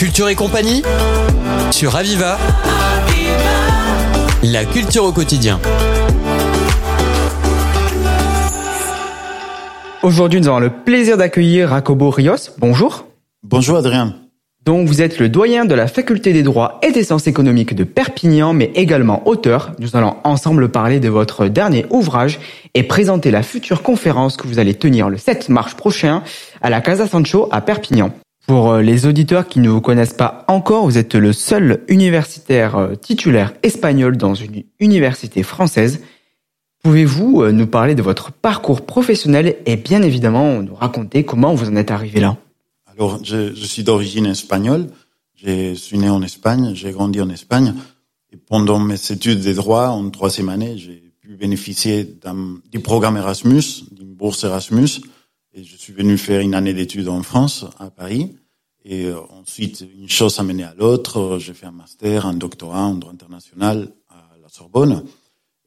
Culture et compagnie sur Aviva. La culture au quotidien. Aujourd'hui, nous avons le plaisir d'accueillir Jacobo Rios. Bonjour. Bonjour Adrien. Donc, vous êtes le doyen de la faculté des droits et des sciences économiques de Perpignan, mais également auteur. Nous allons ensemble parler de votre dernier ouvrage et présenter la future conférence que vous allez tenir le 7 mars prochain à la Casa Sancho à Perpignan. Pour euh, les auditeurs qui ne vous connaissent pas encore, vous êtes le seul universitaire euh, titulaire espagnol dans une université française. Pouvez-vous euh, nous parler de votre parcours professionnel et bien évidemment nous raconter comment vous en êtes arrivé là? Alors, je, suis d'origine espagnole. Je suis né en Espagne, j'ai grandi en Espagne. Et pendant mes études de droit, en troisième année, j'ai pu bénéficier du programme Erasmus, d'une bourse Erasmus. Et je suis venu faire une année d'études en France, à Paris. Et euh, ensuite, une chose a mené à l'autre. J'ai fait un master, un doctorat en droit international à la Sorbonne.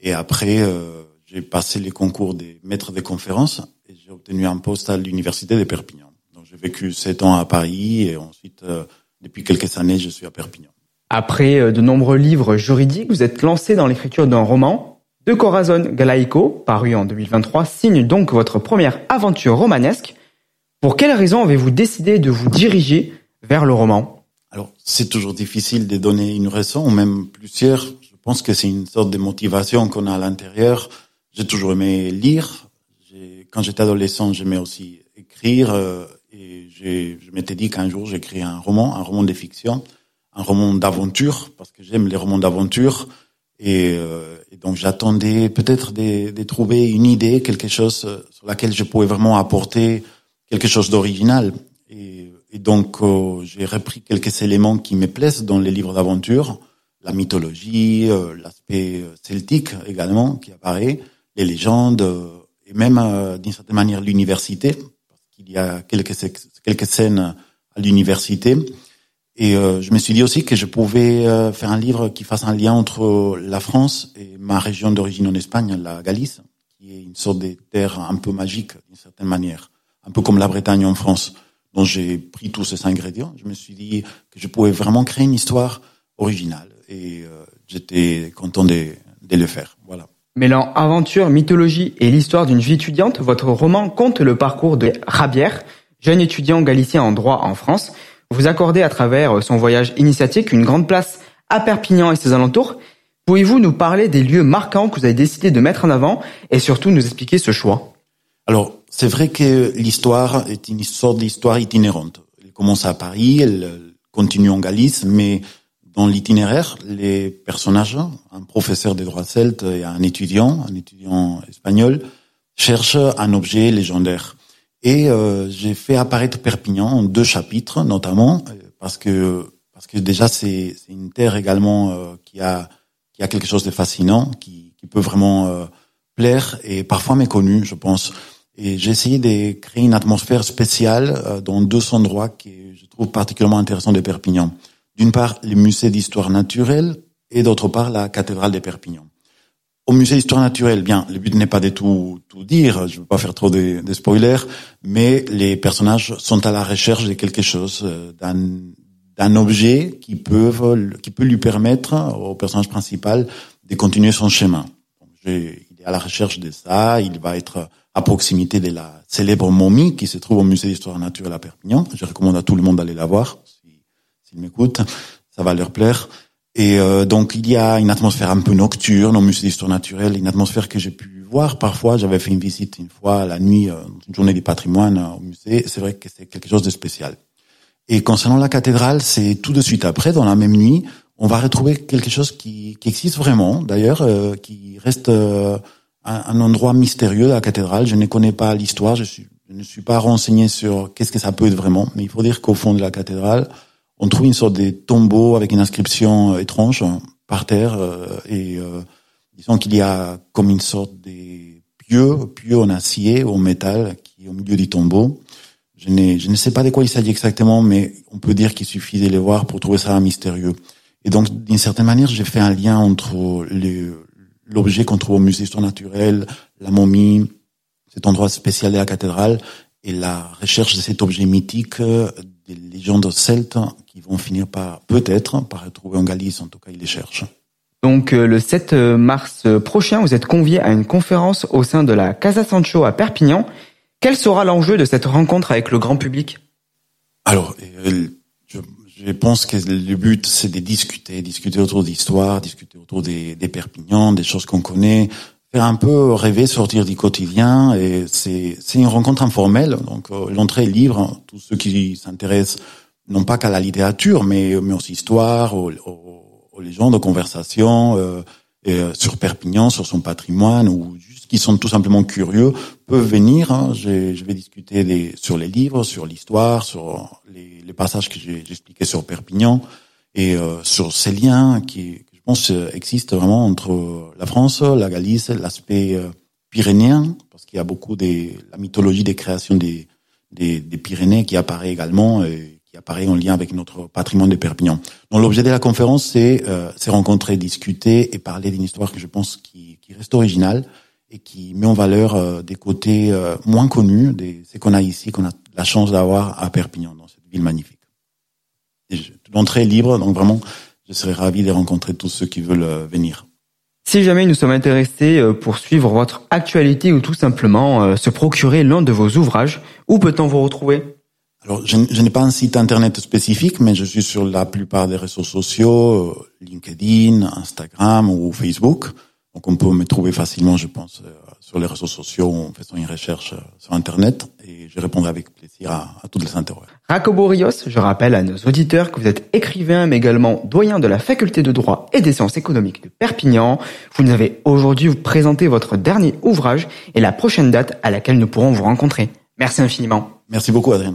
Et après, euh, j'ai passé les concours des maîtres de conférences et j'ai obtenu un poste à l'université de Perpignan. Donc j'ai vécu sept ans à Paris et ensuite, euh, depuis quelques années, je suis à Perpignan. Après de nombreux livres juridiques, vous êtes lancé dans l'écriture d'un roman. De Corazon Galaico, paru en 2023, signe donc votre première aventure romanesque. Pour quelles raisons avez-vous décidé de vous diriger vers le roman? Alors, c'est toujours difficile de donner une raison, ou même plusieurs. Je pense que c'est une sorte de motivation qu'on a à l'intérieur. J'ai toujours aimé lire. Quand j'étais adolescent, j'aimais aussi écrire. Euh, et je m'étais dit qu'un jour, j'écrirais un roman, un roman de fiction, un roman d'aventure, parce que j'aime les romans d'aventure. Et, euh, donc j'attendais peut-être de, de, trouver une idée, quelque chose euh, sur laquelle je pouvais vraiment apporter quelque chose d'original. Et, et, donc, euh, j'ai repris quelques éléments qui me plaisent dans les livres d'aventure, la mythologie, euh, l'aspect celtique également qui apparaît, les légendes, et même d'une certaine manière l'université, parce qu'il y a quelques quelques scènes à l'université. Et je me suis dit aussi que je pouvais faire un livre qui fasse un lien entre la France et ma région d'origine en Espagne, la Galice, qui est une sorte de terre un peu magique d'une certaine manière un peu comme la Bretagne en France. Donc j'ai pris tous ces ingrédients. Je me suis dit que je pouvais vraiment créer une histoire originale et euh, j'étais content de, de, le faire. Voilà. Mêlant aventure, mythologie et l'histoire d'une vie étudiante, votre roman compte le parcours de Rabière, jeune étudiant galicien en droit en France. Vous accordez à travers son voyage initiatique une grande place à Perpignan et ses alentours. Pouvez-vous nous parler des lieux marquants que vous avez décidé de mettre en avant et surtout nous expliquer ce choix? Alors, c'est vrai que l'histoire est une sorte d'histoire itinérante. Elle commence à Paris, elle continue en Galice, mais dans l'itinéraire, les personnages, un professeur de droit celte et un étudiant, un étudiant espagnol, cherchent un objet légendaire. Et euh, j'ai fait apparaître Perpignan en deux chapitres, notamment parce que parce que déjà c'est une terre également euh, qui a qui a quelque chose de fascinant, qui, qui peut vraiment euh, plaire et parfois méconnu, je pense. Et j'ai essayé de créer une atmosphère spéciale euh, dans deux endroits que je trouve particulièrement intéressants de Perpignan. D'une part, le musée d'histoire naturelle et d'autre part, la cathédrale de Perpignan. Au musée d'histoire naturelle, bien, le but n'est pas de tout, tout dire, je ne veux pas faire trop de, de, spoilers, mais les personnages sont à la recherche de quelque chose, euh, d'un, objet qui peut, qui peut lui permettre au personnage principal de continuer son chemin. Il est à la recherche de ça, il va être à proximité de la célèbre momie qui se trouve au musée d'histoire naturelle à Perpignan. Je recommande à tout le monde d'aller la voir, s'ils si, m'écoutent, ça va leur plaire. Et euh, donc il y a une atmosphère un peu nocturne au musée d'histoire naturelle, une atmosphère que j'ai pu voir parfois. J'avais fait une visite une fois la nuit, euh, une journée du patrimoine euh, au musée. C'est vrai que c'est quelque chose de spécial. Et concernant la cathédrale, c'est tout de suite après, dans la même nuit, on va retrouver quelque chose qui, qui existe vraiment, d'ailleurs, euh, qui reste euh, un, endroit mystérieux, la cathédrale. Je ne connais pas l'histoire, je, je ne suis pas renseigné sur qu'est-ce que ça peut être vraiment, mais il faut dire qu'au fond de la cathédrale, on trouve une sorte de tombeau avec une inscription euh, étrange par terre, euh, et euh, disons qu'il y a comme une sorte de pieu, pieu en acier ou en métal qui est au milieu du tombeau. Je, je ne sais pas de quoi il s'agit exactement, mais on peut dire qu'il suffit de les voir pour trouver ça mystérieux. Et donc, d'une certaine manière, j'ai fait un lien entre l'objet qu'on trouve au musée d'histoire naturelle, la momie, cet endroit spécial de la cathédrale, et la recherche de cet objet mythique des légendes celtes qui vont finir par, peut-être, par retrouver en Galice, en tout cas, ils les cherchent. Donc euh, le 7 mars prochain, vous êtes convié à une conférence au sein de la Casa Sancho à Perpignan. Quel sera l'enjeu de cette rencontre avec le grand public? Alors, je, je, pense que le but, c'est de discuter, discuter autour d'histoire, discuter autour des, des Perpignan, des choses qu'on connaît, faire un peu rêver, sortir du quotidien. Et c'est une rencontre informelle, donc euh, l'entrée est libre. Tous ceux qui s'intéressent non pas qu'à la littérature, mais mais aux histoires, aux, aux, aux légendes, aux conversations euh, et, euh, sur Perpignan, sur son patrimoine, ou juste qui sont tout simplement curieux, peuvent venir. Hein. Je, vais discuter des, sur les livres, sur l'histoire, sur les, les, passages que j'ai expliqués sur Perpignan et euh, sur ces liens qui je pense, euh, existe vraiment entre la France, la Galice, l'aspect euh, pyrénéen, parce qu'il y a beaucoup de la mythologie des créations des, des, des, Pyrénées qui apparaît également et qui apparaît en lien avec notre patrimoine de Perpignan. Donc l'objet de la conférence, c'est euh, rencontrer, discuter et parler d'une histoire que je pense qui, qui, reste originale et qui met en valeur euh, des côtés euh, moins connus, de ce qu'on a ici, qu'on a la chance d'avoir à Perpignan, dans cette ville magnifique. L'entrée est libre, donc vraiment je serais ravi de rencontrer tous ceux qui veulent euh, venir. Si jamais nous sommes intéressés euh, pour suivre votre actualité ou tout simplement euh, se procurer l'un de vos ouvrages, où peut-on vous retrouver? Alors, je, n'ai pas un site internet spécifique, mais je suis sur la plupart des réseaux sociaux, LinkedIn, Instagram ou Facebook. Donc, on peut me trouver facilement, je pense, sur les réseaux sociaux en faisant une recherche sur Internet et je répondrai avec plaisir à, à toutes les interrogations. Jacobo Rios, je rappelle à nos auditeurs que vous êtes écrivain mais également doyen de la faculté de droit et des sciences économiques de Perpignan. Vous nous avez aujourd'hui présenté votre dernier ouvrage et la prochaine date à laquelle nous pourrons vous rencontrer. Merci infiniment. Merci beaucoup Adrien.